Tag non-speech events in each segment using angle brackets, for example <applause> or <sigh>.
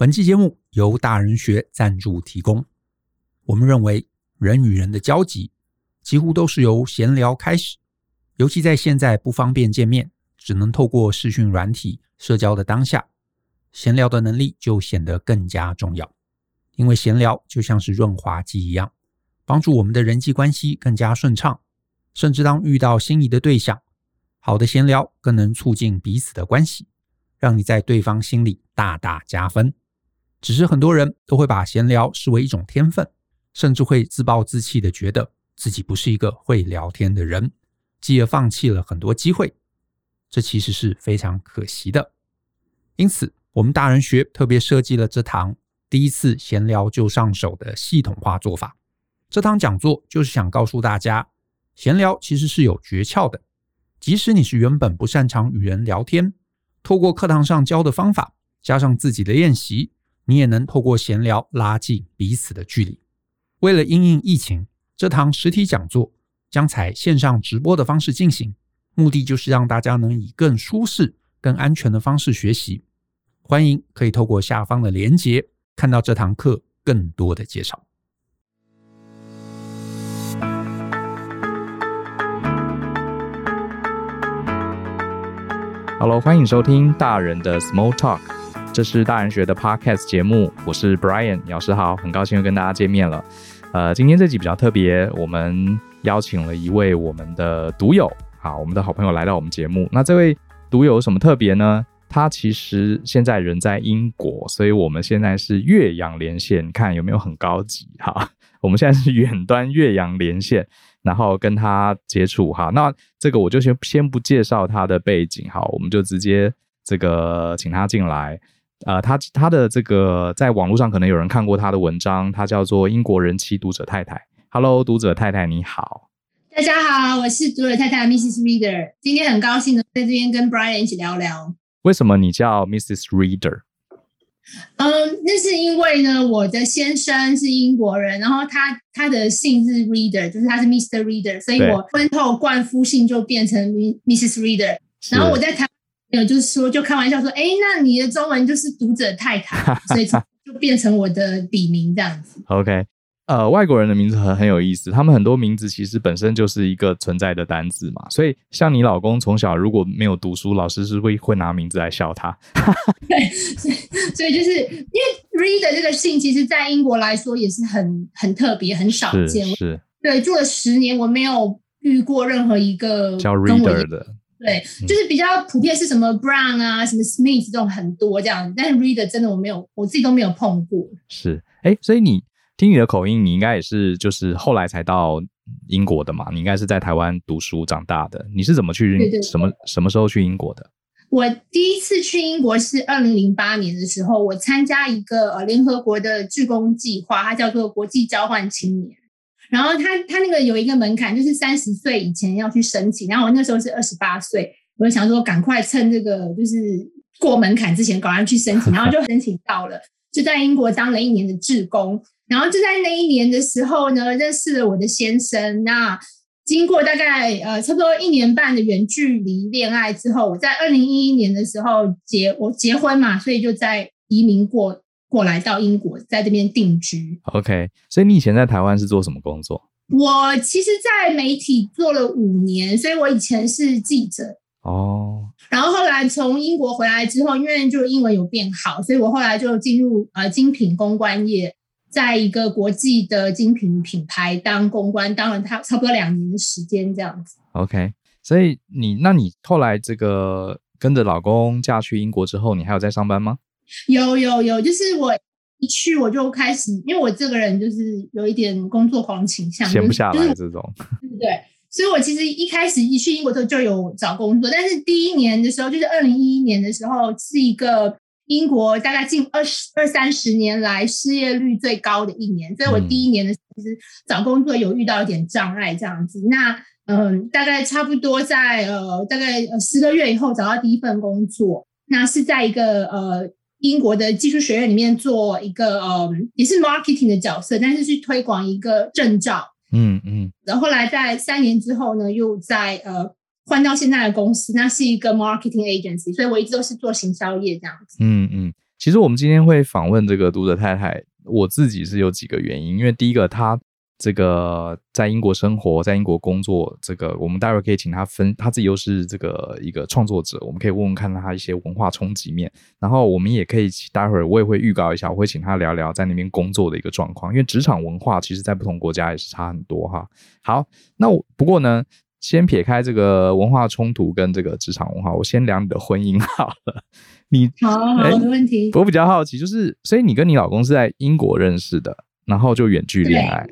本期节目由大人学赞助提供。我们认为，人与人的交集几乎都是由闲聊开始，尤其在现在不方便见面，只能透过视讯软体社交的当下，闲聊的能力就显得更加重要。因为闲聊就像是润滑剂一样，帮助我们的人际关系更加顺畅。甚至当遇到心仪的对象，好的闲聊更能促进彼此的关系，让你在对方心里大大加分。只是很多人都会把闲聊视为一种天分，甚至会自暴自弃地觉得自己不是一个会聊天的人，继而放弃了很多机会。这其实是非常可惜的。因此，我们大人学特别设计了这堂第一次闲聊就上手的系统化做法。这堂讲座就是想告诉大家，闲聊其实是有诀窍的。即使你是原本不擅长与人聊天，透过课堂上教的方法，加上自己的练习，你也能透过闲聊拉近彼此的距离。为了因应疫情，这堂实体讲座将采线上直播的方式进行，目的就是让大家能以更舒适、更安全的方式学习。欢迎可以透过下方的连结看到这堂课更多的介绍。Hello，欢迎收听大人的 Small Talk，这是大人学的 Podcast 节目，我是 Brian 老师好，很高兴又跟大家见面了。呃，今天这集比较特别，我们邀请了一位我们的独友，好，我们的好朋友来到我们节目。那这位独友什么特别呢？他其实现在人在英国，所以我们现在是越洋连线，看有没有很高级哈。<laughs> 我们现在是远端越洋连线，然后跟他接触哈。那这个我就先先不介绍他的背景哈，我们就直接这个请他进来。呃，他他的这个在网络上可能有人看过他的文章，他叫做英国人妻读者太太。Hello，读者太太你好。大家好，我是读者太太 Mrs. Reader，今天很高兴能在这边跟 Brian 一起聊聊。为什么你叫 Mrs. Reader？嗯，那是因为呢，我的先生是英国人，然后他他的姓是 Reader，就是他是 Mr. Reader，所以我婚后冠夫姓就变成 Mrs. Reader。然后我在台湾有就是说，就开玩笑说，哎，那你的中文就是读者太太，所以 <laughs> 就变成我的笔名这样子。OK。呃，外国人的名字很很有意思，他们很多名字其实本身就是一个存在的单字嘛。所以，像你老公从小如果没有读书，老师是会会拿名字来笑他。<laughs> 对，所以所以就是因为 Reader 这个姓，其实在英国来说也是很很特别、很少见。是，是对，住了十年，我没有遇过任何一个叫 Reader 的。对，就是比较普遍是什么 Brown 啊，什么 Smith 这种很多这样，但是 Reader 真的我没有，我自己都没有碰过。是，哎，所以你。听你的口音，你应该也是就是后来才到英国的嘛？你应该是在台湾读书长大的。你是怎么去？什么什么时候去英国的？我第一次去英国是二零零八年的时候，我参加一个呃联合国的志工计划，它叫做国际交换青年。然后他他那个有一个门槛，就是三十岁以前要去申请。然后我那时候是二十八岁，我就想说赶快趁这个就是过门槛之前赶快去申请，<laughs> 然后就申请到了，就在英国当了一年的志工。然后就在那一年的时候呢，认识了我的先生。那经过大概呃差不多一年半的远距离恋爱之后，我在二零一一年的时候结我结婚嘛，所以就在移民过过来到英国，在这边定居。OK，所以你以前在台湾是做什么工作？我其实，在媒体做了五年，所以我以前是记者哦。然后后来从英国回来之后，因为就英文有变好，所以我后来就进入呃精品公关业。在一个国际的精品品牌当公关，当了他差不多两年的时间，这样子。OK，所以你那你后来这个跟着老公嫁去英国之后，你还有在上班吗？有有有，就是我一去我就开始，因为我这个人就是有一点工作狂倾向，闲不下来这种。对不对？所以我其实一开始一去英国之后就有找工作，但是第一年的时候，就是二零一一年的时候，是一个。英国大概近二十二三十年来失业率最高的一年，所以我第一年的时候其实找工作有遇到一点障碍这样子。那嗯，大概差不多在呃大概十个月以后找到第一份工作，那是在一个呃英国的技术学院里面做一个呃也是 marketing 的角色，但是去推广一个证照。嗯嗯。然后后来在三年之后呢，又在呃。换到现在的公司，那是一个 marketing agency，所以我一直都是做行销业这样子。嗯嗯，其实我们今天会访问这个读者太太，我自己是有几个原因，因为第一个她。这个在英国生活，在英国工作，这个我们待会可以请他分，他自己又是这个一个创作者，我们可以问问看他一些文化冲击面。然后我们也可以待会儿我也会预告一下，我会请他聊聊在那边工作的一个状况，因为职场文化其实在不同国家也是差很多哈。好，那我不过呢，先撇开这个文化冲突跟这个职场文化，我先聊你的婚姻好了。你 <laughs> 好，好，没问题。我比较好奇，就是所以你跟你老公是在英国认识的，然后就远距恋爱。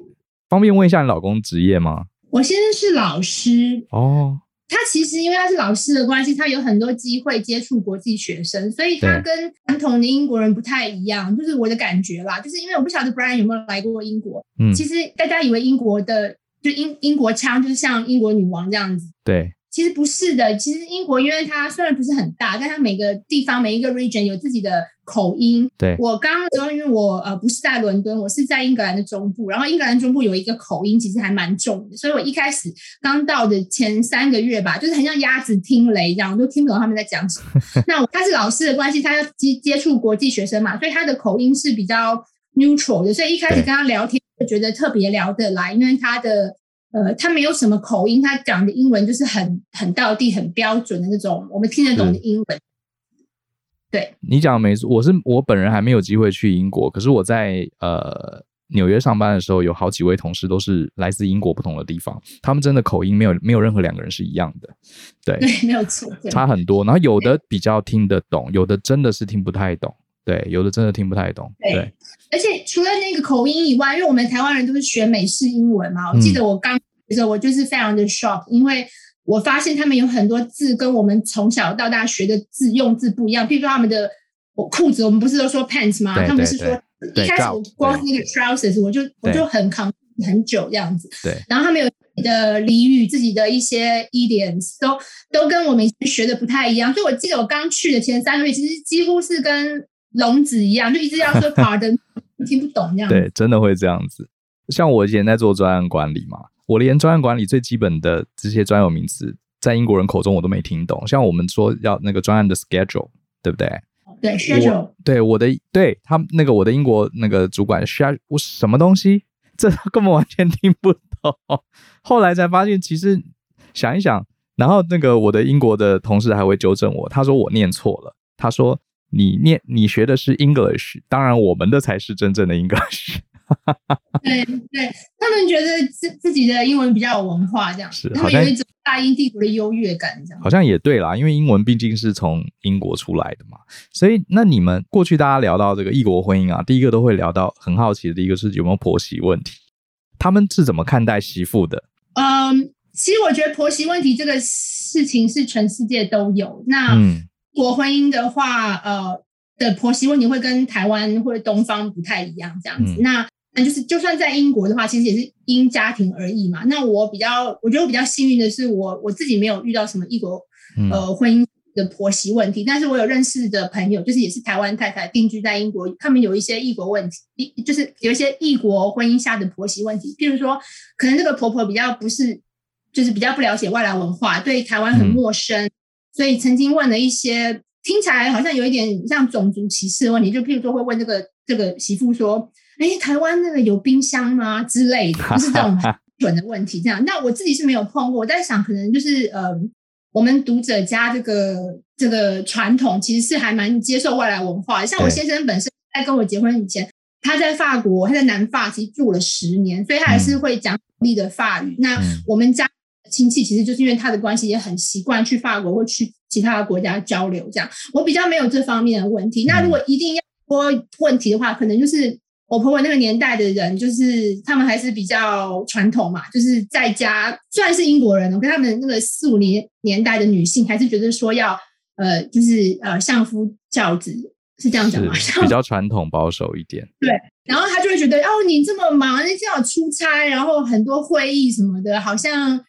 方便问一下你老公职业吗？我先生是老师哦。他其实因为他是老师的关系，他有很多机会接触国际学生，所以他跟传统的英国人不太一样。就是我的感觉啦，就是因为我不晓得 Brian 有没有来过英国。嗯，其实大家以为英国的就英英国腔就是像英国女王这样子。对。其实不是的，其实英国因为它虽然不是很大，但它每个地方每一个 region 有自己的口音。对，我刚刚的时候，因为我呃不是在伦敦，我是在英格兰的中部，然后英格兰中部有一个口音，其实还蛮重的，所以我一开始刚到的前三个月吧，就是很像鸭子听雷一样，都听不懂他们在讲什么。<laughs> 那他是老师的关系，他要接接触国际学生嘛，所以他的口音是比较 neutral 的，所以一开始跟他聊天就觉得特别聊得来，因为他的。呃，他没有什么口音，他讲的英文就是很很道地、很标准的那种，我们听得懂的英文。对，你讲的没错，我是我本人还没有机会去英国，可是我在呃纽约上班的时候，有好几位同事都是来自英国不同的地方，他们真的口音没有没有任何两个人是一样的，对，对，没有错，差很多。然后有的比较听得懂，有的真的是听不太懂。对，有的真的听不太懂。对，对，而且除了那个口音以外，因为我们台湾人都是学美式英文嘛，我记得我刚的时候，我就是非常的 shock，因为我发现他们有很多字跟我们从小到大学的字用字不一样。譬如说他们的裤子，我们不是都说 pants 吗？他们是说一开始我光是那个 trousers，我就我就很扛很久这样子。对，然后他们有自己的俚语，自己的一些 idioms，都都跟我们学的不太一样。所以我记得我刚去的前三个月，其实几乎是跟聋子一样，就一直要说 pardon，<laughs> 听不懂这样。对，真的会这样子。像我以前在做专案管理嘛，我连专案管理最基本的这些专有名词，在英国人口中我都没听懂。像我们说要那个专案的 schedule，对不对？对，schedule。对，我的对他那个我的英国那个主管 schedule 我什么东西，<laughs> 这根本完全听不懂。后来才发现，其实想一想，然后那个我的英国的同事还会纠正我，他说我念错了，他说。你念你学的是 English，当然我们的才是真正的 English。<laughs> 对对，他们觉得自自己的英文比较有文化，这样是，他们有一种大英帝国的优越感，这样好像也对啦，因为英文毕竟是从英国出来的嘛。所以那你们过去大家聊到这个异国婚姻啊，第一个都会聊到很好奇的，第一个是有没有婆媳问题，他们是怎么看待媳妇的？嗯，其实我觉得婆媳问题这个事情是全世界都有。那嗯。国婚姻的话，呃，的婆媳问题会跟台湾或者东方不太一样，这样子。嗯、那那就是，就算在英国的话，其实也是因家庭而异嘛。那我比较，我觉得我比较幸运的是我，我我自己没有遇到什么异国呃婚姻的婆媳问题，嗯、但是我有认识的朋友，就是也是台湾太太定居在英国，他们有一些异国问题，一就是有一些异国婚姻下的婆媳问题，譬如说，可能这个婆婆比较不是，就是比较不了解外来文化，对台湾很陌生。嗯所以曾经问了一些听起来好像有一点像种族歧视的问题，就譬如说会问这个这个媳妇说：“哎，台湾那个有冰箱吗？”之类的，就是这种很 <laughs> 蠢的问题。这样，那我自己是没有碰过，我在想可能就是呃，我们读者家这个这个传统其实是还蛮接受外来文化的。像我先生本身在跟我结婚以前，他在法国，他在南法其实住了十年，所以他还是会讲流利的法语。那我们家。亲戚其实就是因为他的关系，也很习惯去法国或去其他的国家交流。这样，我比较没有这方面的问题。那如果一定要说问题的话，可能就是我婆婆那个年代的人，就是他们还是比较传统嘛，就是在家虽然是英国人，我跟他们那个四五年年代的女性，还是觉得说要呃，就是呃相夫教子，是这样讲吗？比较传统保守一点。<laughs> 对，然后他就会觉得哦，你这么忙，你这样出差，然后很多会议什么的，好像。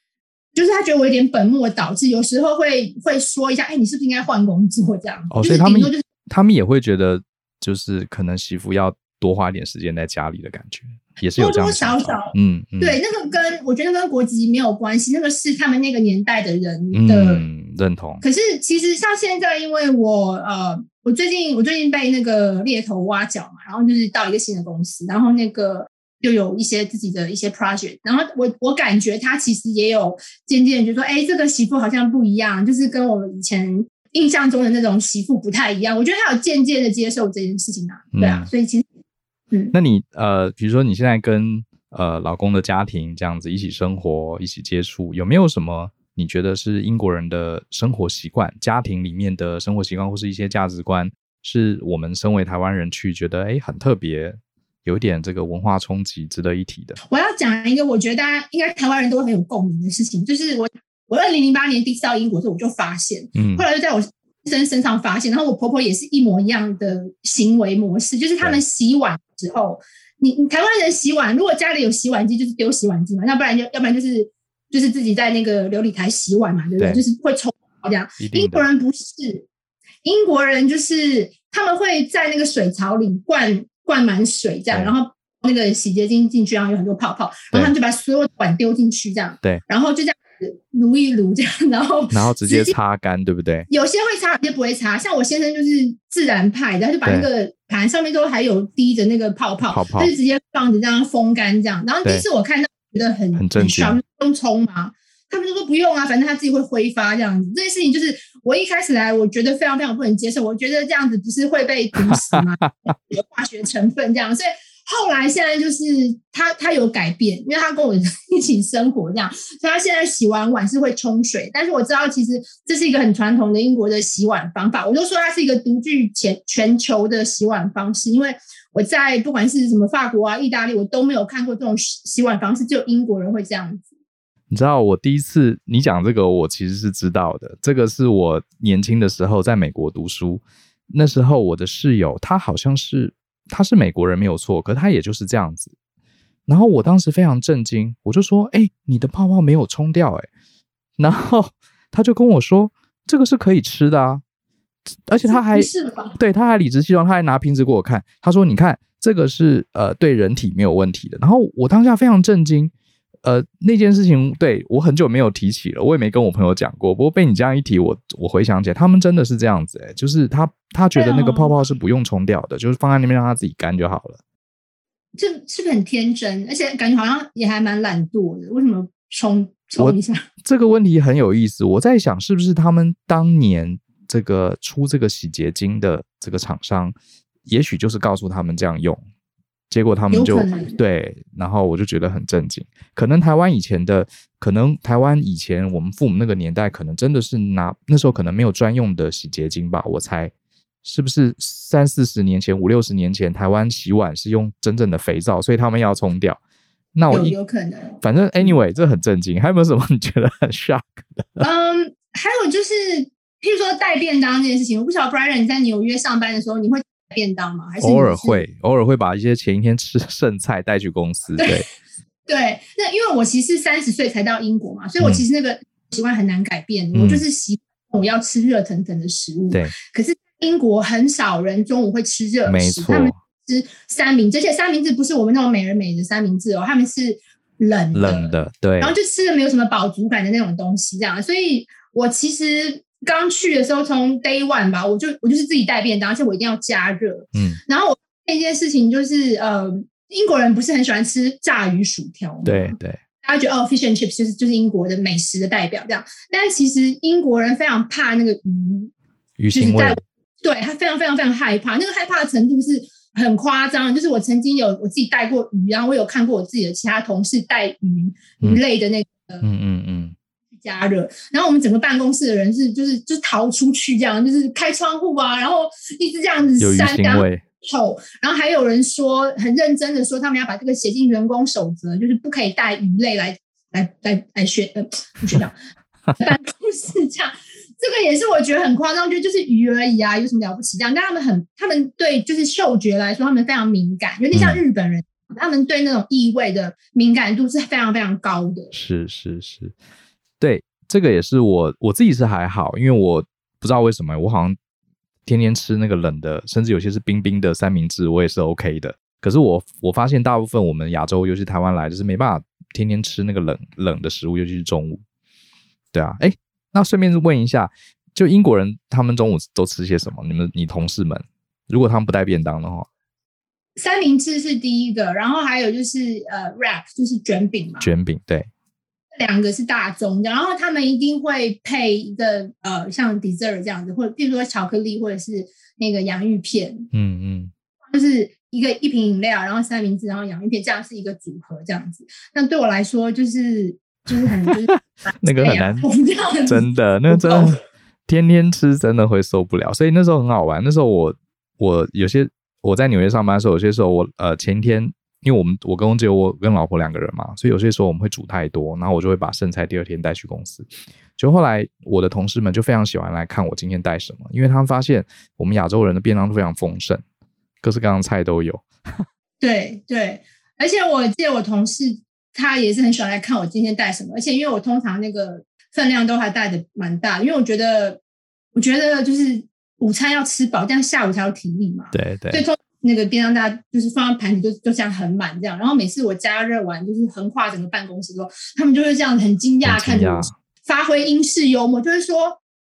就是他觉得我有点本末倒置，有时候会会说一下，哎，你是不是应该换工作这样？哦，所以他们就是他们也会觉得，就是可能媳妇要多花一点时间在家里的感觉，也是有这样多多少少，嗯，嗯对，那个跟我觉得跟国籍没有关系，那个是他们那个年代的人的、嗯、认同。可是其实像现在，因为我呃，我我最近我最近被那个猎头挖角嘛，然后就是到一个新的公司，然后那个就有一些自己的一些 project，然后我我感觉他其实也有渐渐就说，哎，这个媳妇好像不一样，就是跟我们以前印象中的那种媳妇不太一样。我觉得他有渐渐的接受这件事情啊，对啊，嗯、所以其实，嗯，那你呃，比如说你现在跟呃老公的家庭这样子一起生活、一起接触，有没有什么？你觉得是英国人的生活习惯、家庭里面的生活习惯，或是一些价值观，是我们身为台湾人去觉得哎很特别，有一点这个文化冲击，值得一提的。我要讲一个我觉得大家应该台湾人都很有共鸣的事情，就是我我二零零八年第一次到英国的时候，我就发现，嗯，后来就在我先生身上发现，然后我婆婆也是一模一样的行为模式，就是他们洗碗之后，你你台湾人洗碗，如果家里有洗碗机，就是丢洗碗机嘛，要不然就要不然就是。就是自己在那个琉璃台洗碗嘛，对不对？对，就是会冲这样。英国人不是，英国人就是他们会在那个水槽里灌灌满水，这样，然后那个洗洁精进去，然后有很多泡泡，然后他们就把所有的碗丢进去，这样。对。然后就这样子撸一撸，这样，然后然后直接擦干，对不对？有些会擦，有些不会擦。像我先生就是自然派的，他就把那个盘上面都还有滴着那个泡泡，泡泡，他就直接放着这样风干这样。然后第一次我看到。觉得很很正常，用冲吗？他们就说不用啊，反正他自己会挥发这样子。这件事情就是我一开始来，我觉得非常非常不能接受。我觉得这样子不是会被毒死吗？<laughs> 有化学成分这样，所以后来现在就是他他有改变，因为他跟我一起生活这样，所以他现在洗完碗是会冲水。但是我知道其实这是一个很传统的英国的洗碗方法，我就说它是一个独具全全球的洗碗方式，因为。我在不管是什么法国啊、意大利，我都没有看过这种洗碗方式，只有英国人会这样子。你知道，我第一次你讲这个，我其实是知道的。这个是我年轻的时候在美国读书，那时候我的室友他好像是他是美国人没有错，可他也就是这样子。然后我当时非常震惊，我就说：“哎，你的泡泡没有冲掉哎。”然后 <laughs> 他就跟我说：“这个是可以吃的啊。”而且他还对，他还理直气壮，他还拿瓶子给我看，他说：“你看，这个是呃对人体没有问题的。”然后我当下非常震惊，呃，那件事情对我很久没有提起了，我也没跟我朋友讲过。不过被你这样一提，我我回想起来，他们真的是这样子，欸，诶，就是他他觉得那个泡泡是不用冲掉的，就是放在那边让它自己干就好了。这是不是很天真？而且感觉好像也还蛮懒惰的，为什么冲冲一下？这个问题很有意思，我在想是不是他们当年。这个出这个洗洁精的这个厂商，也许就是告诉他们这样用，结果他们就对，然后我就觉得很震惊。可能台湾以前的，可能台湾以前我们父母那个年代，可能真的是拿那时候可能没有专用的洗洁精吧，我猜是不是三四十年前、五六十年前，台湾洗碗是用真正的肥皂，所以他们要冲掉。那我有可能，反正 anyway 这很震惊。还有没有什么 <laughs> 你觉得很 shock 的？嗯，还有就是。譬如说带便当这件事情，我不晓得 Brian 你在纽约上班的时候，你会带便当吗？还是偶尔会，偶尔会把一些前一天吃剩菜带去公司。对 <laughs> 对，那因为我其实三十岁才到英国嘛，所以我其实那个习惯很难改变。嗯、我就是习惯我要吃热腾腾的食物。对，可是英国很少人中午会吃热食，没，他们吃三明治，而且三明治不是我们那种美人美的三明治哦，他们是冷的冷的，对，然后就吃的没有什么饱足感的那种东西，这样，所以我其实。刚去的时候，从 day one 吧，我就我就是自己带便当，而且我一定要加热。嗯，然后我那件事情就是，呃，英国人不是很喜欢吃炸鱼薯条吗？对对，大家觉得哦，fish and chips 就是就是英国的美食的代表这样。但是其实英国人非常怕那个鱼，鱼腥味，对，他非常非常非常害怕，那个害怕的程度是很夸张。就是我曾经有我自己带过鱼，然后我有看过我自己的其他同事带鱼、嗯、鱼类的那个，嗯嗯嗯。加热，然后我们整个办公室的人是就是就是逃出去这样，就是开窗户啊，然后一直这样子扇这样臭，然后还有人说很认真的说，他们要把这个写进员工守则，就是不可以带鱼类来来来来学呃不学长 <laughs> 办公室这样，这个也是我觉得很夸张，就就是鱼而已啊，有什么了不起这样？但他们很他们对就是嗅觉来说，他们非常敏感，有点像日本人，嗯、他们对那种异味的敏感度是非常非常高的。是是是。对，这个也是我我自己是还好，因为我不知道为什么，我好像天天吃那个冷的，甚至有些是冰冰的三明治，我也是 OK 的。可是我我发现大部分我们亚洲，尤其台湾来，就是没办法天天吃那个冷冷的食物，尤其是中午。对啊，哎，那顺便问一下，就英国人他们中午都吃些什么？你们你同事们，如果他们不带便当的话，三明治是第一个，然后还有就是呃，wrap 就是卷饼嘛，卷饼对，两个是大宗，然后他们一定会配一个呃，像 dessert 这样子，或者比如说巧克力，或者是那个洋芋片，嗯嗯，就是一个一瓶饮料，然后三明治，然后洋芋片，这样是一个组合这样子。那对我来说就是就是很就是 <laughs> 那个很难，<laughs> 真的那个真的天天吃真的会受不了，所以那时候很好玩。那时候我我有些。我在纽约上班的时候，有些时候我呃前一天，因为我们我跟只有我跟老婆两个人嘛，所以有些时候我们会煮太多，然后我就会把剩菜第二天带去公司。就后来我的同事们就非常喜欢来看我今天带什么，因为他们发现我们亚洲人的便当都非常丰盛，各式各样的菜都有。<laughs> 对对，而且我记得我同事他也是很喜欢来看我今天带什么，而且因为我通常那个分量都还带的蛮大，因为我觉得我觉得就是。午餐要吃饱，这样下午才有体力嘛。对对。所以那个便当大家就是放在盘子，就就这样很满这样。然后每次我加热完，就是横跨整个办公室之后，他们就会这样很惊讶看着我，发挥英式幽默，就是说，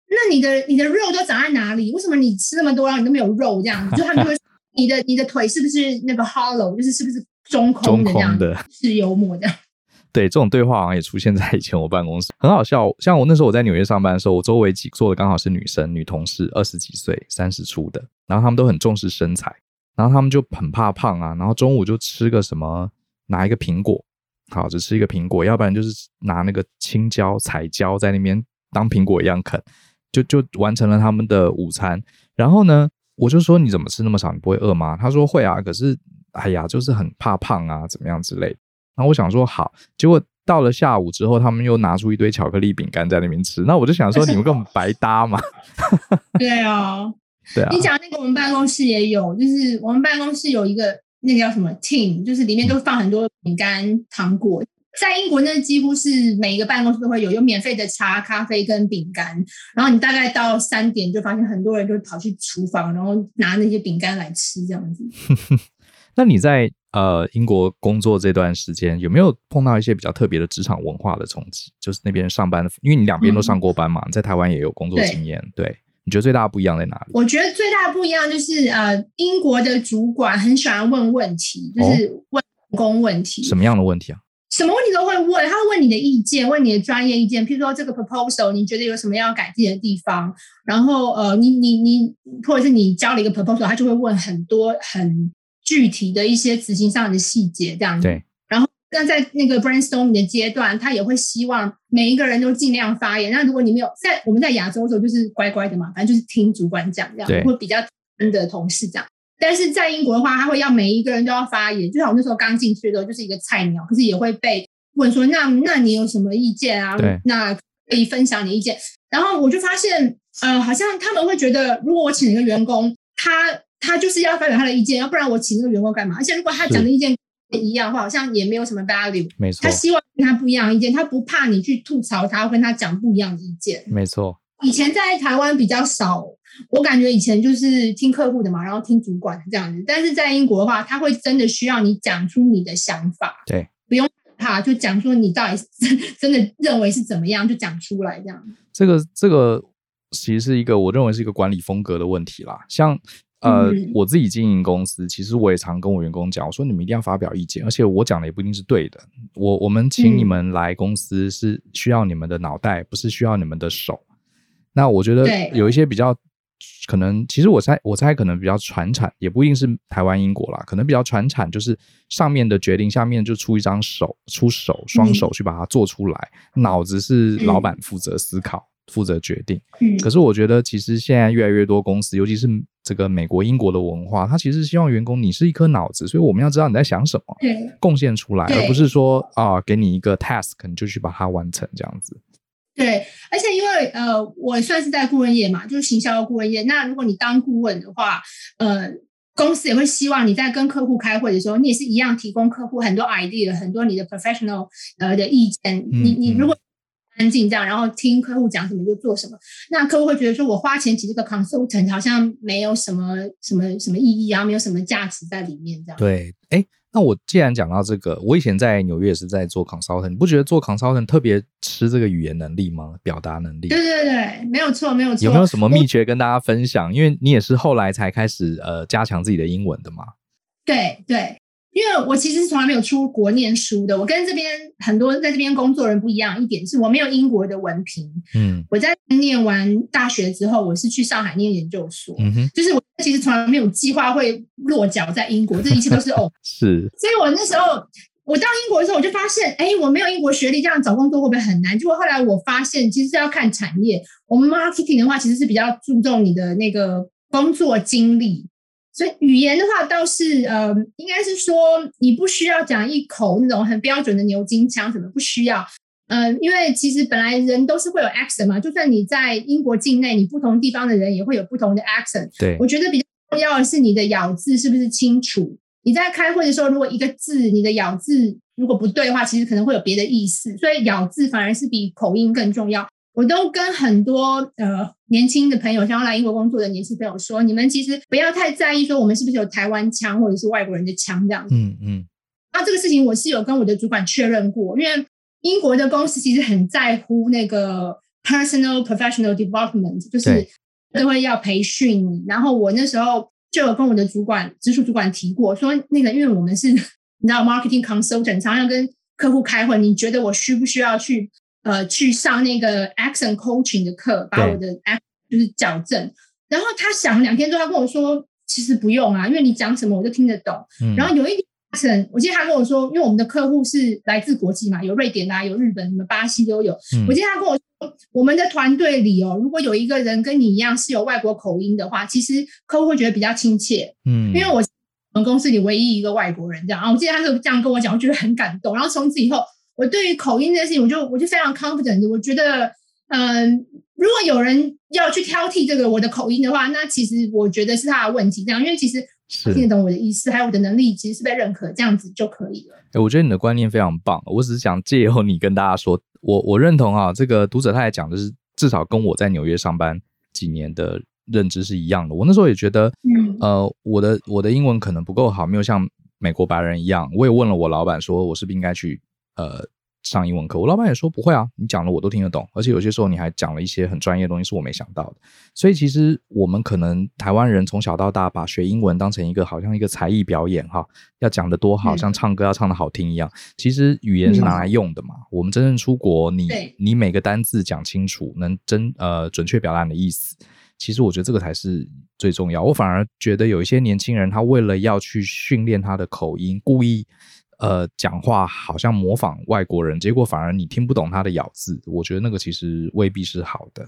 那你的你的肉都长在哪里？为什么你吃那么多，然后你都没有肉这样子？就他们就会说，你的你的腿是不是那个 hollow，就是是不是中空的这样？的是幽默这样。<laughs> 对，这种对话好像也出现在以前我办公室，很好笑。像我那时候我在纽约上班的时候，我周围几坐的刚好是女生，女同事，二十几岁、三十出的，然后他们都很重视身材，然后他们就很怕胖啊，然后中午就吃个什么，拿一个苹果，好，只吃一个苹果，要不然就是拿那个青椒、彩椒在那边当苹果一样啃，就就完成了他们的午餐。然后呢，我就说你怎么吃那么少，你不会饿吗？他说会啊，可是哎呀，就是很怕胖啊，怎么样之类的。然后我想说好，结果到了下午之后，他们又拿出一堆巧克力饼干在那边吃。那我就想说，你们根本白搭嘛。对哦，对啊。你讲那个我们办公室也有，就是我们办公室有一个那个叫什么 team，就是里面都放很多饼干、糖果。在英国那几乎是每一个办公室都会有，有免费的茶、咖啡跟饼干。然后你大概到三点就发现很多人就跑去厨房，然后拿那些饼干来吃这样子。<laughs> 那你在？呃，英国工作这段时间有没有碰到一些比较特别的职场文化的冲击？就是那边上班的，因为你两边都上过班嘛，嗯、在台湾也有工作经验。对，对，你觉得最大的不一样在哪里？我觉得最大的不一样就是呃，英国的主管很喜欢问问题，就是问工问题。什么样的问题啊？什么问题都会问，他会问你的意见，问你的专业意见。譬如说这个 proposal，你觉得有什么要改进的地方？然后呃，你你你，或者是你交了一个 proposal，他就会问很多很。具体的一些执行上的细节，这样子。对。那在那个 brainstorming 的阶段，他也会希望每一个人都尽量发言。那如果你没有在我们在亚洲的时候，就是乖乖的嘛，反正就是听主管讲这样，对。或比较听的同事这样。但是在英国的话，他会要每一个人都要发言。就像我那时候刚进去的时候，就是一个菜鸟，可是也会被问说：“那那你有什么意见啊？那可以分享你的意见。”然后我就发现，呃，好像他们会觉得，如果我请一个员工，他。他就是要发表他的意见，要不然我请那个员工干嘛？而且如果他讲的意见一样的话，好像也没有什么 value。没错，他希望跟他不一样的意见，他不怕你去吐槽他，跟他讲不一样的意见。没错。以前在台湾比较少，我感觉以前就是听客户的嘛，然后听主管这样子。但是在英国的话，他会真的需要你讲出你的想法。对，不用怕，就讲说你到底真真的认为是怎么样，就讲出来这样。这个这个其实是一个我认为是一个管理风格的问题啦，像。呃，我自己经营公司，其实我也常跟我员工讲，我说你们一定要发表意见，而且我讲的也不一定是对的。我我们请你们来公司是需要你们的脑袋，不是需要你们的手。那我觉得有一些比较可能，其实我猜我猜可能比较传产，也不一定是台湾英国啦，可能比较传产，就是上面的决定，下面就出一张手，出手双手去把它做出来，脑子是老板负责思考。负责决定，可是我觉得其实现在越来越多公司，尤其是这个美国、英国的文化，他其实希望员工你是一颗脑子，所以我们要知道你在想什么，贡献出来，而不是说啊，给你一个 task，你就去把它完成这样子。对，而且因为呃，我算是在顾问业嘛，就是行销顾问业。那如果你当顾问的话，呃，公司也会希望你在跟客户开会的时候，你也是一样提供客户很多 idea，很多你的 professional 呃的意见。你你如果安静这样，然后听客户讲什么就做什么。那客户会觉得说，我花钱请这个 consultant 好像没有什么什么什么意义啊，没有什么价值在里面这样。对，哎。那我既然讲到这个，我以前在纽约也是在做 consultant，你不觉得做 consultant 特别吃这个语言能力吗？表达能力？对对对，没有错，没有错。有没有什么秘诀跟大家分享？因为你也是后来才开始呃加强自己的英文的嘛。对对。因为我其实是从来没有出国念书的，我跟这边很多在这边工作人不一样。一点是我没有英国的文凭，嗯，我在念完大学之后，我是去上海念研究所，嗯哼，就是我其实从来没有计划会落脚在英国，这一切都是偶 <laughs> 是。所以我那时候我到英国的时候，我就发现，哎，我没有英国学历，这样找工作会不会很难？结果后来我发现，其实是要看产业。我们 marketing 的话，其实是比较注重你的那个工作经历。所以语言的话，倒是呃，应该是说你不需要讲一口那种很标准的牛津腔，什么不需要。呃，因为其实本来人都是会有 accent 嘛，就算你在英国境内，你不同地方的人也会有不同的 accent。对，我觉得比较重要的是你的咬字是不是清楚。你在开会的时候，如果一个字你的咬字如果不对的话，其实可能会有别的意思。所以咬字反而是比口音更重要。我都跟很多呃年轻的朋友，想要来英国工作的年轻朋友说，你们其实不要太在意说我们是不是有台湾腔或者是外国人的腔这样子。嗯嗯。那这个事情我是有跟我的主管确认过，因为英国的公司其实很在乎那个 personal professional development，就是都会要培训你。然后我那时候就有跟我的主管直属主管提过，说那个因为我们是 <laughs> 你知道 marketing consultant，常常要跟客户开会，你觉得我需不需要去？呃，去上那个 accent coaching 的课，把我的 accent 就是矫正。然后他想两天之后，他跟我说，其实不用啊，因为你讲什么我就听得懂。嗯、然后有一点 accent，我记得他跟我说，因为我们的客户是来自国际嘛，有瑞典啊，有日本，什么巴西都有。嗯、我记得他跟我说，我们的团队里哦，如果有一个人跟你一样是有外国口音的话，其实客户会觉得比较亲切。嗯，因为我我们公司里唯一一个外国人这样啊，我记得他是这样跟我讲，我觉得很感动。然后从此以后。我对于口音这件事情，我就我就非常 confident。我觉得，嗯、呃，如果有人要去挑剔这个我的口音的话，那其实我觉得是他的问题。这样，因为其实听得懂我的意思，还有我的能力，其实是被认可，这样子就可以了。哎，我觉得你的观念非常棒。我只是想借由你跟大家说，我我认同啊，这个读者他也讲的是，至少跟我在纽约上班几年的认知是一样的。我那时候也觉得，嗯，呃，我的我的英文可能不够好，没有像美国白人一样。我也问了我老板说，我是不是应该去。呃，上英文课，我老板也说不会啊，你讲了我都听得懂，而且有些时候你还讲了一些很专业的东西，是我没想到的。所以其实我们可能台湾人从小到大把学英文当成一个好像一个才艺表演哈，要讲得多好，像唱歌要唱得好听一样。其实语言是拿来用的嘛。我们真正出国，你你每个单字讲清楚，能真呃准确表达你的意思。其实我觉得这个才是最重要。我反而觉得有一些年轻人，他为了要去训练他的口音，故意。呃，讲话好像模仿外国人，结果反而你听不懂他的咬字。我觉得那个其实未必是好的。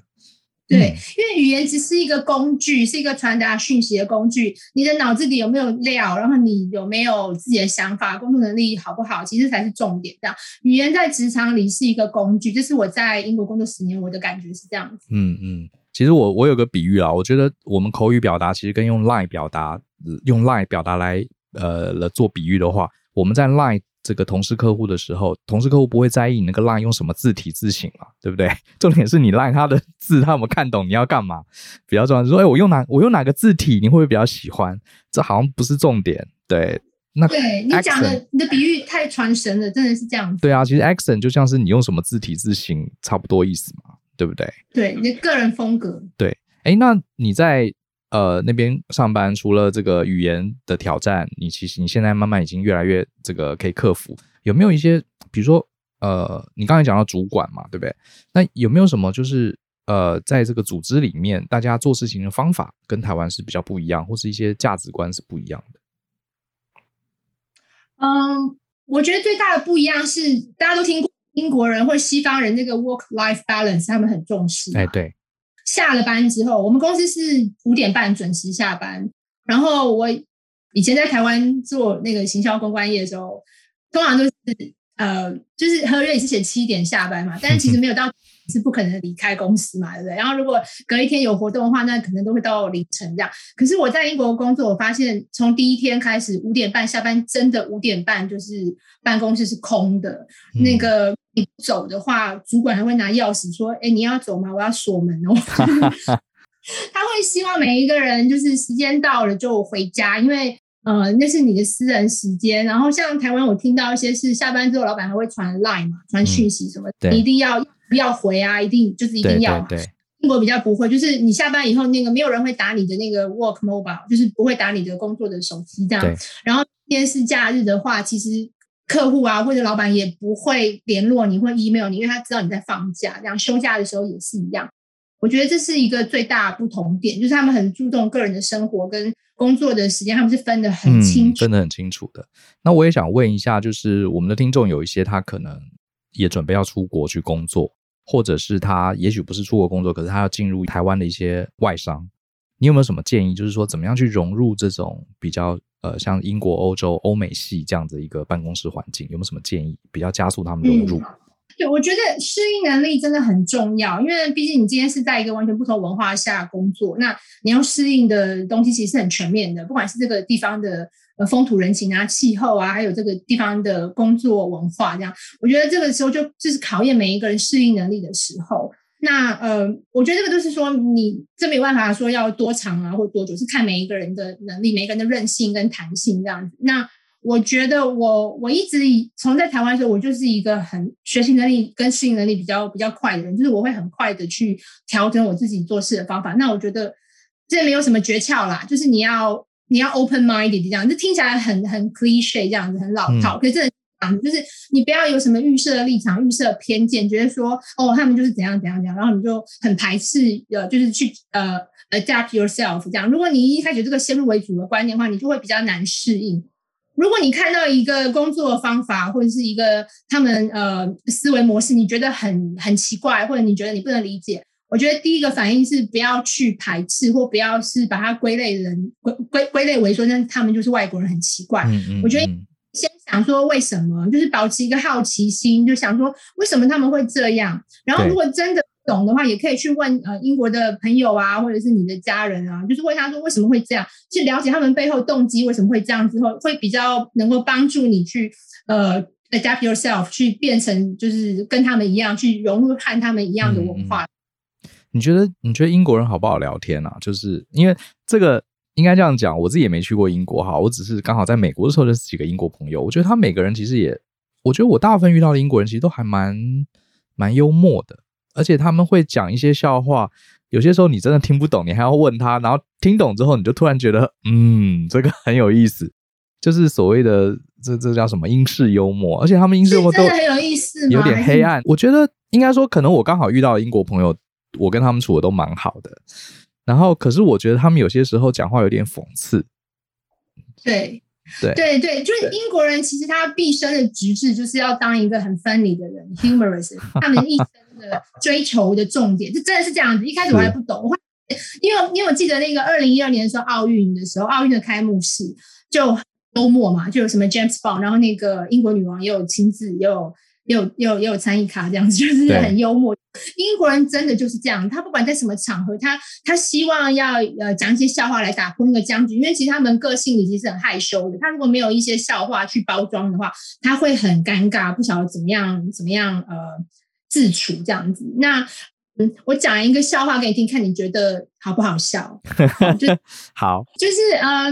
对，嗯、因为语言只是一个工具，是一个传达讯息的工具。你的脑子里有没有料，然后你有没有自己的想法，工作能力好不好，其实才是重点。这样，语言在职场里是一个工具。这是我在英国工作十年，我的感觉是这样子。嗯嗯，其实我我有个比喻啊，我觉得我们口语表达其实跟用 line 表达，用 line 表达来呃来做比喻的话。我们在 Line 这个同事客户的时候，同事客户不会在意你那个 Line 用什么字体字形嘛，对不对？<laughs> 重点是你 Line 他的字，他有没有看懂你要干嘛？比较重要是说，哎，我用哪我用哪个字体，你会不会比较喜欢？这好像不是重点。对，那对你讲的你的比喻太传神了，真的是这样子。对啊，其实 accent 就像是你用什么字体字形，差不多意思嘛，对不对？对，你的个人风格。对，哎，那你在。呃，那边上班除了这个语言的挑战，你其实你现在慢慢已经越来越这个可以克服。有没有一些，比如说，呃，你刚才讲到主管嘛，对不对？那有没有什么就是，呃，在这个组织里面，大家做事情的方法跟台湾是比较不一样，或是一些价值观是不一样的？嗯，我觉得最大的不一样是，大家都听过英国人或西方人那个 work-life balance，他们很重视。哎，对。下了班之后，我们公司是五点半准时下班。然后我以前在台湾做那个行销公关业的时候，通常都是呃，就是合约也是写七点下班嘛，但是其实没有到是不可能离开公司嘛，对不对？然后如果隔一天有活动的话，那可能都会到凌晨这样。可是我在英国工作，我发现从第一天开始五点半下班，真的五点半就是办公室是空的，那个。你不走的话，主管还会拿钥匙说：“哎，你要走吗？我要锁门哦。<laughs> ”他会希望每一个人就是时间到了就回家，因为呃那是你的私人时间。然后像台湾，我听到一些是下班之后，老板还会传 line 嘛，传讯息什么，嗯、你一定要不要回啊？一定就是一定要。对，对，对。英国比较不会，就是你下班以后，那个没有人会打你的那个 work mobile，就是不会打你的工作的手机这样。然后今天是假日的话，其实客户啊或者老板也不会联络你或 email 你，因为他知道你在放假。这样休假的时候也是一样。我觉得这是一个最大不同点，就是他们很注重个人的生活跟工作的时间，他们是分得很清楚，分得很清楚的。那我也想问一下，就是我们的听众有一些他可能也准备要出国去工作。或者是他也许不是出国工作，可是他要进入台湾的一些外商，你有没有什么建议？就是说怎么样去融入这种比较呃像英国、欧洲、欧美系这样子一个办公室环境？有没有什么建议，比较加速他们融入？对，我觉得适应能力真的很重要，因为毕竟你今天是在一个完全不同文化下工作，那你要适应的东西其实是很全面的，不管是这个地方的。风土人情啊，气候啊，还有这个地方的工作文化，这样，我觉得这个时候就就是考验每一个人适应能力的时候。那呃，我觉得这个就是说你这没办法说要多长啊，或多久，是看每一个人的能力，每一个人的韧性跟弹性这样子。那我觉得我我一直以从在台湾的时候，我就是一个很学习能力跟适应能力比较比较快的人，就是我会很快的去调整我自己做事的方法。那我觉得这没有什么诀窍啦，就是你要。你要 open minded 这样，这听起来很很 cliche 这样子，很老套。嗯、可是这样就是你不要有什么预设立场、预设偏见，觉得说哦，他们就是怎样怎样怎样，然后你就很排斥呃，就是去呃 adapt yourself 这样。如果你一开始这个先入为主的观念的话，你就会比较难适应。如果你看到一个工作方法或者是一个他们呃思维模式，你觉得很很奇怪，或者你觉得你不能理解。我觉得第一个反应是不要去排斥，或不要是把它归类人归归归类为说，那他们就是外国人很奇怪。嗯嗯。我觉得先想说为什么，就是保持一个好奇心，就想说为什么他们会这样。然后如果真的不懂的话，也可以去问呃英国的朋友啊，或者是你的家人啊，就是问他说为什么会这样，去了解他们背后动机为什么会这样之后，会比较能够帮助你去呃 adapt yourself，去变成就是跟他们一样，去融入和他们一样的文化。你觉得你觉得英国人好不好聊天啊？就是因为这个应该这样讲，我自己也没去过英国哈，我只是刚好在美国的时候认识几个英国朋友。我觉得他每个人其实也，我觉得我大部分遇到的英国人其实都还蛮蛮幽默的，而且他们会讲一些笑话，有些时候你真的听不懂，你还要问他，然后听懂之后，你就突然觉得嗯，这个很有意思，就是所谓的这这叫什么英式幽默，而且他们英式幽默都很有意思，有点黑暗。我觉得应该说，可能我刚好遇到的英国朋友。我跟他们处的都蛮好的，然后可是我觉得他们有些时候讲话有点讽刺。对对对对，就是英国人其实他毕生的职志就是要当一个很 funny 的人，humorous。<laughs> 他们一生的追求的重点，就真的是这样子。一开始我还不懂，我因为因为我记得那个二零一二年的时候奥运的时候，奥运的开幕式就周末嘛，就有什么 James Bond，然后那个英国女王也有亲自也有。也有也有也有参与卡这样子，<laughs> 就是很幽默。英国人真的就是这样，他不管在什么场合，他他希望要呃讲一些笑话来打破那个僵局，因为其实他们个性里其实很害羞的。他如果没有一些笑话去包装的话，他会很尴尬，不晓得怎么样怎么样呃自处这样子。那嗯，我讲一个笑话给你听，看你觉得好不好笑？就 <laughs> 好，就是呃，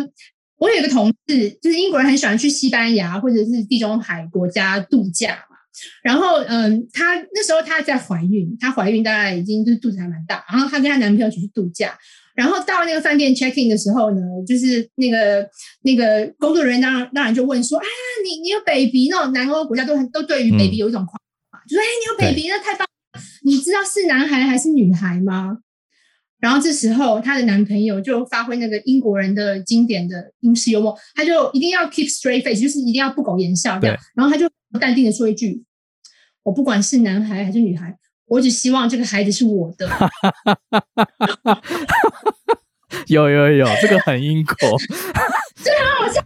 我有一个同事，就是英国人，很喜欢去西班牙或者是地中海国家度假。然后，嗯，她那时候她在怀孕，她怀孕大概已经就是肚子还蛮大。然后她跟她男朋友一起去度假，然后到那个饭店 check in 的时候呢，就是那个那个工作人员当然当然就问说：“啊，你你有 baby？” 那种南欧国家都很都对于 baby 有一种夸嘛，就说：“哎，你有 baby，那太棒了！你知道是男孩还是女孩吗？”然后这时候她的男朋友就发挥那个英国人的经典的英式幽默，他就一定要 keep straight face，就是一定要不苟言笑这样。然后他就淡定的说一句。我不管是男孩还是女孩，我只希望这个孩子是我的。<laughs> 有有有，这个很英国，<laughs> 这很好笑。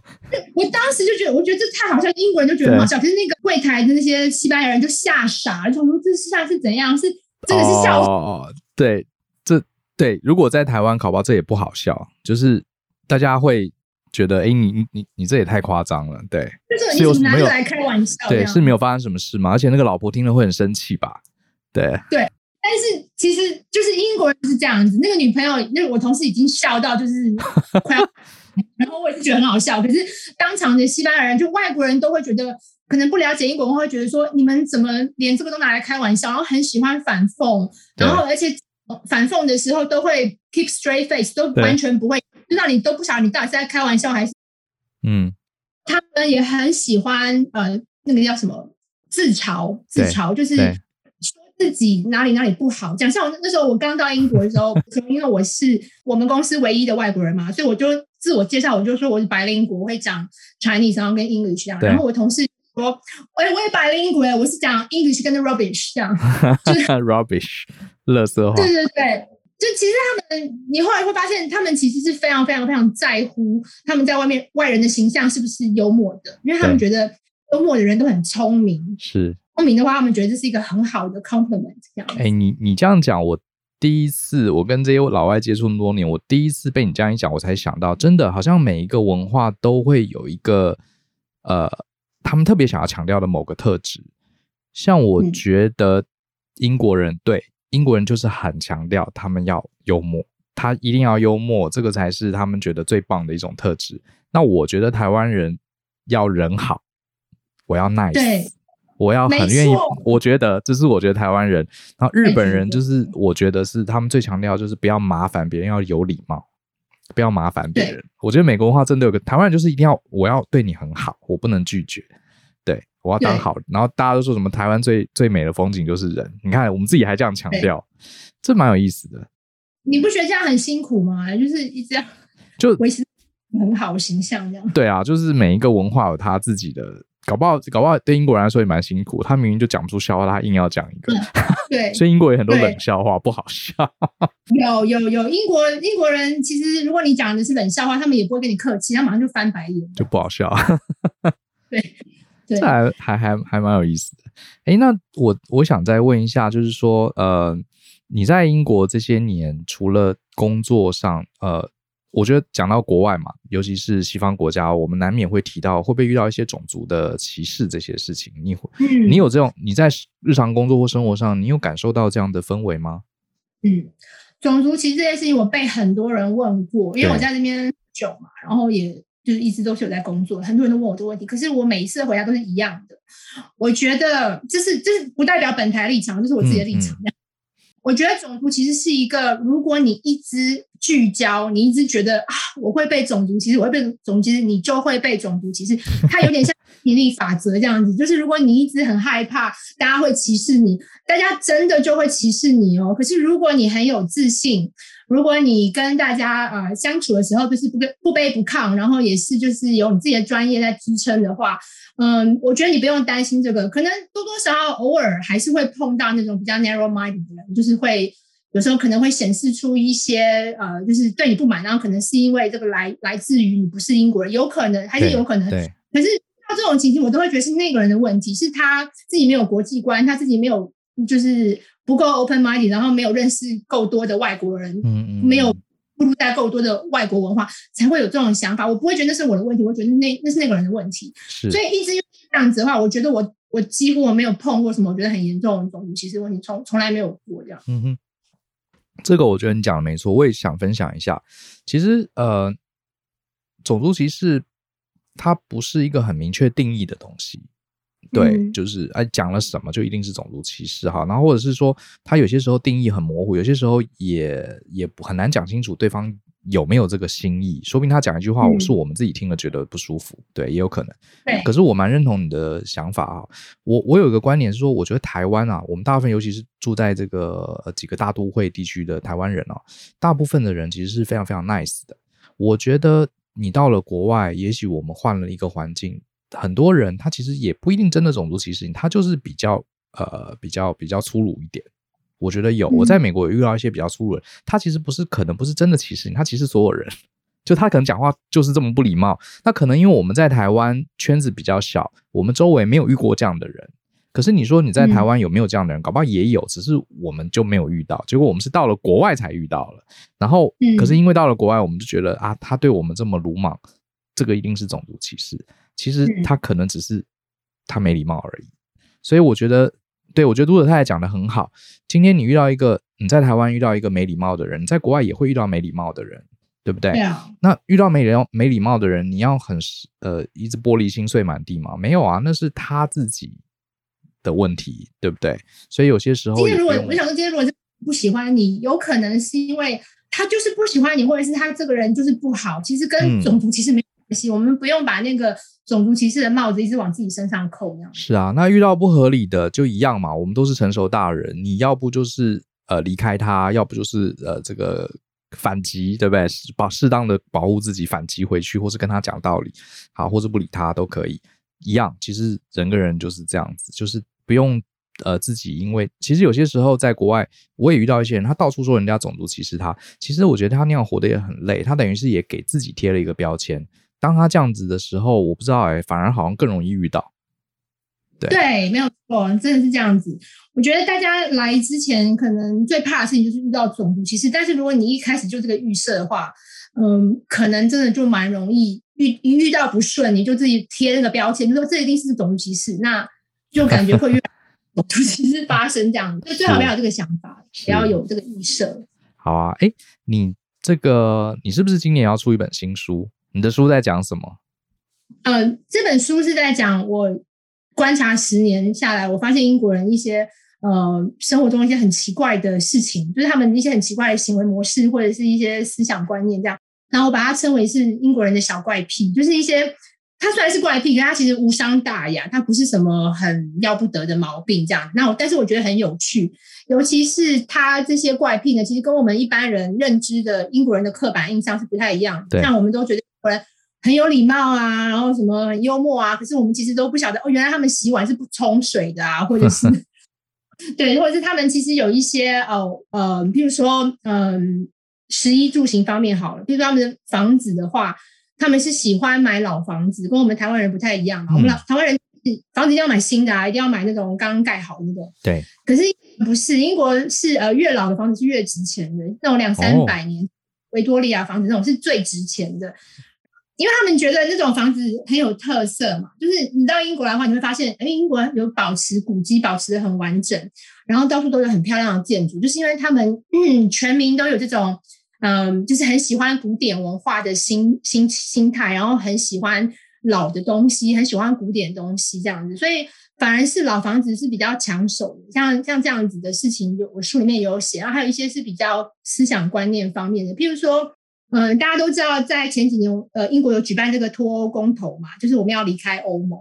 我当时就觉得，我觉得这太好笑，英国人就觉得很好笑。可是那个柜台的那些西班牙人就吓傻了，就说这是现在是怎样？是真的是笑话。哦，对，这对，如果在台湾考包，这也不好笑，就是大家会觉得，哎，你你你你这也太夸张了，对，就是有拿着来开玩笑，对，是没有发生什么事吗？而且那个老婆听了会很生气吧？对对，但是其实就是英国人是这样子，那个女朋友，那个我同事已经笑到就是 <laughs> 快要，然后我也是觉得很好笑，可是当场的西班牙人就外国人都会觉得。可能不了解英国文化，会觉得说你们怎么连这个都拿来开玩笑，然后很喜欢反讽，然后而且反讽的时候都会 keep straight face，都完全不会，就让你都不晓得你到底是在开玩笑还是嗯，他们也很喜欢呃那个叫什么？自嘲，自嘲就是说自己哪里哪里不好，讲像我那时候我刚到英国的时候，<laughs> 因为我是我们公司唯一的外国人嘛，所以我就自我介绍，我就说我是白领国，我会讲 Chinese，然后跟 English 这样，然后我同事。说，哎，我也白领英语，我是讲 English 跟 rubbish 这样，<laughs> 就是 rubbish，乐色话。对对对，就其实他们，你后来会发现，他们其实是非常非常非常在乎他们在外面外人的形象是不是幽默的，因为他们觉得幽默的人都很聪明。是聪明的话，他们觉得这是一个很好的 compliment。这样，哎，你你这样讲，我第一次我跟这些老外接触那么多年，我第一次被你这样一讲，我才想到，真的好像每一个文化都会有一个呃。他们特别想要强调的某个特质，像我觉得英国人、嗯、对英国人就是很强调他们要幽默，他一定要幽默，这个才是他们觉得最棒的一种特质。那我觉得台湾人要人好，我要 nice，我要很愿意。我觉得这是我觉得台湾人，然后日本人就是我觉得是他们最强调就是不要麻烦别人，要有礼貌。不要麻烦别人。我觉得美国文化真的有个台湾人，就是一定要我要对你很好，我不能拒绝。对，我要当好。然后大家都说什么台湾最最美的风景就是人。你看我们自己还这样强调，这蛮有意思的。你不觉得这样很辛苦吗？就是一直要就维持很好的形象这样。对啊，就是每一个文化有它自己的。搞不好，搞不好对英国人来说也蛮辛苦。他明明就讲不出笑话，他硬要讲一个。对，<laughs> 所以英国有很多冷笑话，不好笑。<laughs> 有有有，英国英国人其实，如果你讲的是冷笑话，他们也不会跟你客气，他马上就翻白眼，就不好笑。<laughs> 对，对，这还还还还蛮有意思的。哎，那我我想再问一下，就是说，呃，你在英国这些年，除了工作上，呃。我觉得讲到国外嘛，尤其是西方国家，我们难免会提到会不会遇到一些种族的歧视这些事情。你你有这种你在日常工作或生活上，你有感受到这样的氛围吗？嗯，种族歧视这件事情，我被很多人问过，因为我在那边久嘛，然后也就是一直都是有在工作，很多人都问我这个问题，可是我每一次的回答都是一样的。我觉得这是这是不代表本台立场，这是我自己的立场。嗯嗯我觉得种族其实是一个，如果你一直聚焦，你一直觉得啊，我会被种族歧视，我会被种族歧视，你就会被种族歧视。它有点像引力法则这样子，就是如果你一直很害怕大家会歧视你，大家真的就会歧视你哦。可是如果你很有自信，如果你跟大家呃相处的时候就是不不卑不亢，然后也是就是有你自己的专业在支撑的话。嗯，我觉得你不用担心这个，可能多多少少偶尔还是会碰到那种比较 narrow minded 的人，就是会有时候可能会显示出一些呃，就是对你不满，然后可能是因为这个来来自于你不是英国人，有可能还是有可能。对。可是到这种情形，我都会觉得是那个人的问题，是他自己没有国际观，他自己没有就是不够 open minded，然后没有认识够多的外国人，嗯嗯，没有。步入在够多的外国文化，才会有这种想法。我不会觉得那是我的问题，我觉得那那是那个人的问题。是，所以一直这样子的话，我觉得我我几乎我没有碰过什么我觉得很严重的种族歧视问题，从从来没有过这样。嗯哼，这个我觉得你讲的没错，我也想分享一下。其实呃，种族歧视它不是一个很明确定义的东西。对，嗯、就是哎，讲了什么就一定是种族歧视哈，然后或者是说他有些时候定义很模糊，有些时候也也很难讲清楚对方有没有这个心意，说不定他讲一句话，我是我们自己听了觉得不舒服，嗯、对，也有可能。对，可是我蛮认同你的想法啊，我我有一个观点是说，我觉得台湾啊，我们大部分尤其是住在这个几个大都会地区的台湾人啊，大部分的人其实是非常非常 nice 的。我觉得你到了国外，也许我们换了一个环境。很多人他其实也不一定真的种族歧视你，他就是比较呃比较比较粗鲁一点。我觉得有，我在美国也遇到一些比较粗鲁的人，他其实不是可能不是真的歧视你，他歧视所有人，就他可能讲话就是这么不礼貌。那可能因为我们在台湾圈子比较小，我们周围没有遇过这样的人。可是你说你在台湾有没有这样的人？搞不好也有，只是我们就没有遇到。结果我们是到了国外才遇到了。然后，可是因为到了国外，我们就觉得啊，他对我们这么鲁莽。这个一定是种族歧视。其实他可能只是他没礼貌而已。所以我觉得，对，我觉得杜德太太讲的很好。今天你遇到一个你在台湾遇到一个没礼貌的人，在国外也会遇到没礼貌的人，对不对？那遇到没人没礼貌的人，你要很呃一直玻璃心碎满地吗？没有啊，那是他自己的问题，对不对？所以有些时候，今天如果我想说，今天如果是不喜欢你，有可能是因为他就是不喜欢你，或者是他这个人就是不好。其实跟种族其实没关系，嗯、我们不用把那个。种族歧视的帽子一直往自己身上扣，是啊。那遇到不合理的就一样嘛。我们都是成熟大人，你要不就是呃离开他，要不就是呃这个反击，对不对？把适当的保护自己，反击回去，或是跟他讲道理，好，或是不理他都可以一样。其实人跟人就是这样子，就是不用呃自己，因为其实有些时候在国外，我也遇到一些人，他到处说人家种族歧视他，其实我觉得他那样活得也很累，他等于是也给自己贴了一个标签。当他这样子的时候，我不知道哎、反而好像更容易遇到。对对，没有错，真的是这样子。我觉得大家来之前，可能最怕的事情就是遇到种族歧视。但是如果你一开始就这个预设的话，嗯，可能真的就蛮容易遇一遇到不顺，你就自己贴那个标签，就说这一定是种族歧视，那就感觉会越种族歧视发生这样。就最好不要有这个想法，不要有这个预设。好啊，哎，你这个你是不是今年要出一本新书？你的书在讲什么？呃，这本书是在讲我观察十年下来，我发现英国人一些呃生活中一些很奇怪的事情，就是他们一些很奇怪的行为模式或者是一些思想观念这样。然后我把它称为是英国人的小怪癖，就是一些他虽然是怪癖，可是他其实无伤大雅，他不是什么很要不得的毛病这样。那我但是我觉得很有趣。尤其是他这些怪癖呢，其实跟我们一般人认知的英国人的刻板印象是不太一样的。对像我们都觉得英国人很有礼貌啊，然后什么很幽默啊，可是我们其实都不晓得哦，原来他们洗碗是不冲水的啊，或者是 <laughs> 对，或者是他们其实有一些哦呃，比如说嗯，食衣住行方面好了，比如说他们的房子的话，他们是喜欢买老房子，跟我们台湾人不太一样嘛。嗯、我们老台湾人房子一定要买新的啊，一定要买那种刚刚盖好的那种。对，可是。不是，英国是呃越老的房子是越值钱的，那种两三百年维多利亚房子那种是最值钱的，因为他们觉得那种房子很有特色嘛。就是你到英国来的话，你会发现，哎，英国有保持古迹，保持的很完整，然后到处都有很漂亮的建筑，就是因为他们嗯全民都有这种嗯，就是很喜欢古典文化的心心心态，然后很喜欢老的东西，很喜欢古典东西这样子，所以。反而是老房子是比较抢手的，像像这样子的事情，我书里面有写，然后还有一些是比较思想观念方面的，譬如说，嗯、大家都知道，在前几年，呃，英国有举办这个脱欧公投嘛，就是我们要离开欧盟。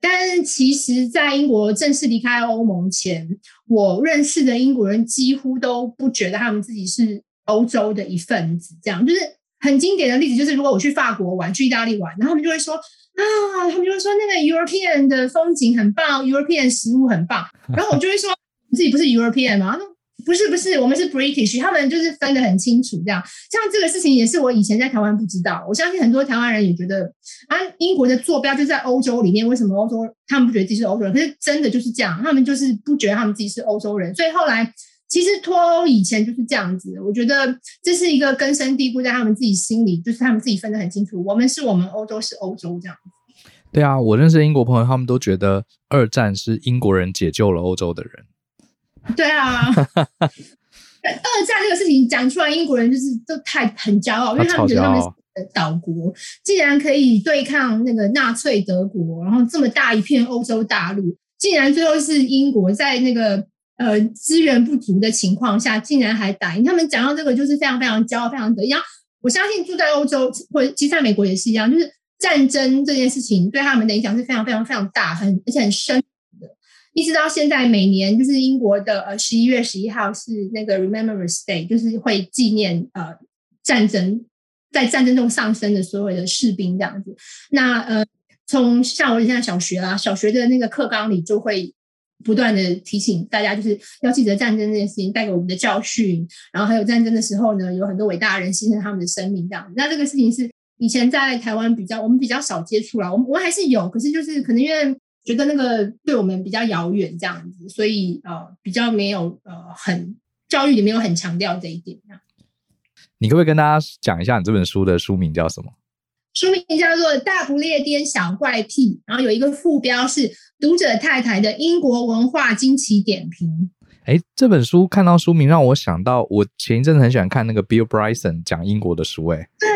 但其实，在英国正式离开欧盟前，我认识的英国人几乎都不觉得他们自己是欧洲的一份子，这样就是很经典的例子，就是如果我去法国玩，去意大利玩，然后他们就会说。啊，他们就会说那个 European 的风景很棒，European 食物很棒，然后我就会说自己不是 European 吗？不是不是，我们是 British，他们就是分得很清楚，这样。像这个事情也是我以前在台湾不知道，我相信很多台湾人也觉得啊，英国的坐标就在欧洲里面，为什么欧洲他们不觉得自己是欧洲人？可是真的就是这样，他们就是不觉得他们自己是欧洲人，所以后来。其实脱欧以前就是这样子，我觉得这是一个根深蒂固在他们自己心里，就是他们自己分得很清楚，我们是我们，欧洲是欧洲这样。对啊，我认识英国朋友，他们都觉得二战是英国人解救了欧洲的人。对啊，<laughs> 二战这个事情讲出来，英国人就是都太很骄傲，因为他们觉得他们是岛国，竟然可以对抗那个纳粹德国，然后这么大一片欧洲大陆，竟然最后是英国在那个。呃，资源不足的情况下，竟然还打赢他们，讲到这个就是非常非常骄傲，非常得意。我相信住在欧洲或者其实在美国也是一样，就是战争这件事情对他们的影响是非常非常非常大，很而且很深的。一直到现在，每年就是英国的呃十一月十一号是那个 Remembrance Day，就是会纪念呃战争在战争中丧生的所有的士兵这样子。那呃，从像我现在小学啦，小学的那个课纲里就会。不断的提醒大家，就是要记得战争这件事情带给我们的教训，然后还有战争的时候呢，有很多伟大的人牺牲他们的生命这样。那这个事情是以前在台湾比较我们比较少接触啦，我们我还是有，可是就是可能因为觉得那个对我们比较遥远这样子，所以呃比较没有呃很教育里面有很强调这一点。你可不可以跟大家讲一下你这本书的书名叫什么？书名叫做《大不列颠小怪癖》，然后有一个副标是“读者太太的英国文化惊奇点评”。哎，这本书看到书名让我想到，我前一阵子很喜欢看那个 Bill Bryson 讲英国的书。哎，对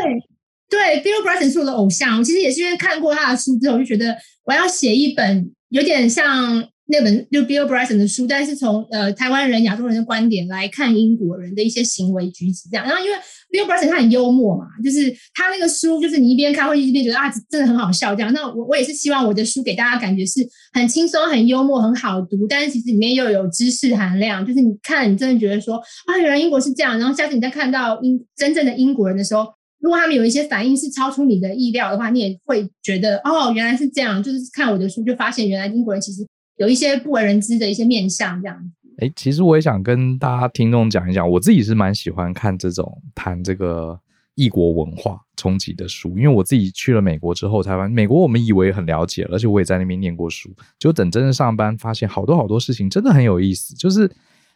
对，Bill Bryson 是我的偶像。我其实也是因为看过他的书之后，就觉得我要写一本有点像。那本就 Bill Bryson 的书，但是从呃台湾人、亚洲人的观点来看英国人的一些行为举止这样。然后因为 Bill Bryson 他很幽默嘛，就是他那个书，就是你一边看会一边觉得啊，真的很好笑这样。那我我也是希望我的书给大家感觉是很轻松、很幽默、很好读，但是其实里面又有知识含量。就是你看，你真的觉得说啊，原来英国是这样。然后下次你再看到英真正的英国人的时候，如果他们有一些反应是超出你的意料的话，你也会觉得哦，原来是这样。就是看我的书就发现，原来英国人其实。有一些不为人知的一些面相，这样子。哎，其实我也想跟大家听众讲一讲，我自己是蛮喜欢看这种谈这个异国文化冲击的书，因为我自己去了美国之后，才发现、美国我们以为很了解，而且我也在那边念过书，就等真正上班，发现好多好多事情真的很有意思，就是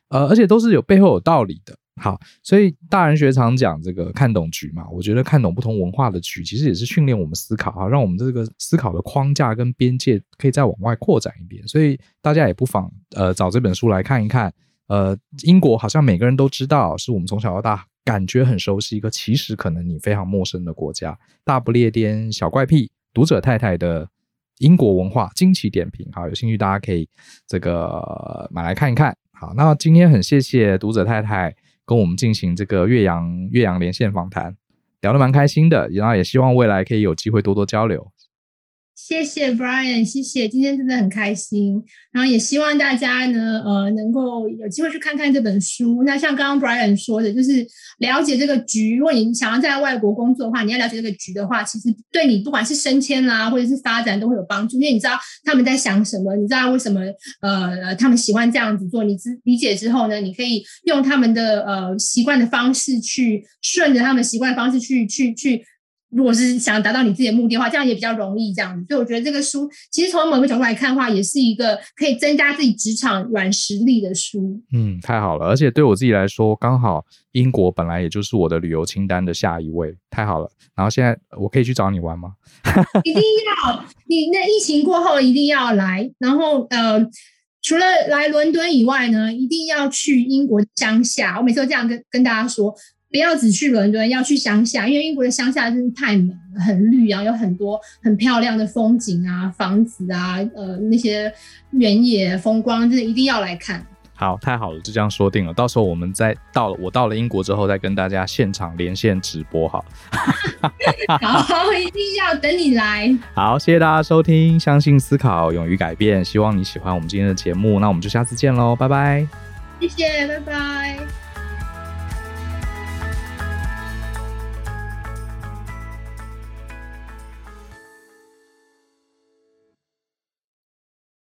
呃，而且都是有背后有道理的。好，所以大人学常讲这个看懂局嘛，我觉得看懂不同文化的局，其实也是训练我们思考哈，让我们这个思考的框架跟边界可以再往外扩展一点。所以大家也不妨呃找这本书来看一看。呃，英国好像每个人都知道，是我们从小到大感觉很熟悉一个，其实可能你非常陌生的国家。大不列颠小怪癖，读者太太的英国文化惊奇点评。好，有兴趣大家可以这个买来看一看。好，那今天很谢谢读者太太。跟我们进行这个岳阳岳阳连线访谈，聊得蛮开心的，然后也希望未来可以有机会多多交流。谢谢 Brian，谢谢，今天真的很开心。然后也希望大家呢，呃，能够有机会去看看这本书。那像刚刚 Brian 说的，就是了解这个局。如果你想要在外国工作的话，你要了解这个局的话，其实对你不管是升迁啦，或者是发展都会有帮助。因为你知道他们在想什么，你知道为什么呃他们喜欢这样子做。你知理解之后呢，你可以用他们的呃习惯的方式去顺着他们习惯的方式去去去。去如果是想达到你自己的目的的话，这样也比较容易。这样子，所以我觉得这个书其实从某个角度来看的话，也是一个可以增加自己职场软实力的书。嗯，太好了，而且对我自己来说，刚好英国本来也就是我的旅游清单的下一位，太好了。然后现在我可以去找你玩吗？<laughs> 一定要！你那疫情过后一定要来。然后呃，除了来伦敦以外呢，一定要去英国乡下。我每次都这样跟跟大家说。不要只去伦敦，要去乡下，因为英国的乡下真是太美了，很绿啊，有很多很漂亮的风景啊，房子啊，呃，那些原野风光，真的一定要来看。好，太好了，就这样说定了。到时候我们再到了，我到了英国之后，再跟大家现场连线直播，好。<laughs> 好，一定要等你来。好，谢谢大家收听，相信思考，勇于改变。希望你喜欢我们今天的节目，那我们就下次见喽，拜拜。谢谢，拜拜。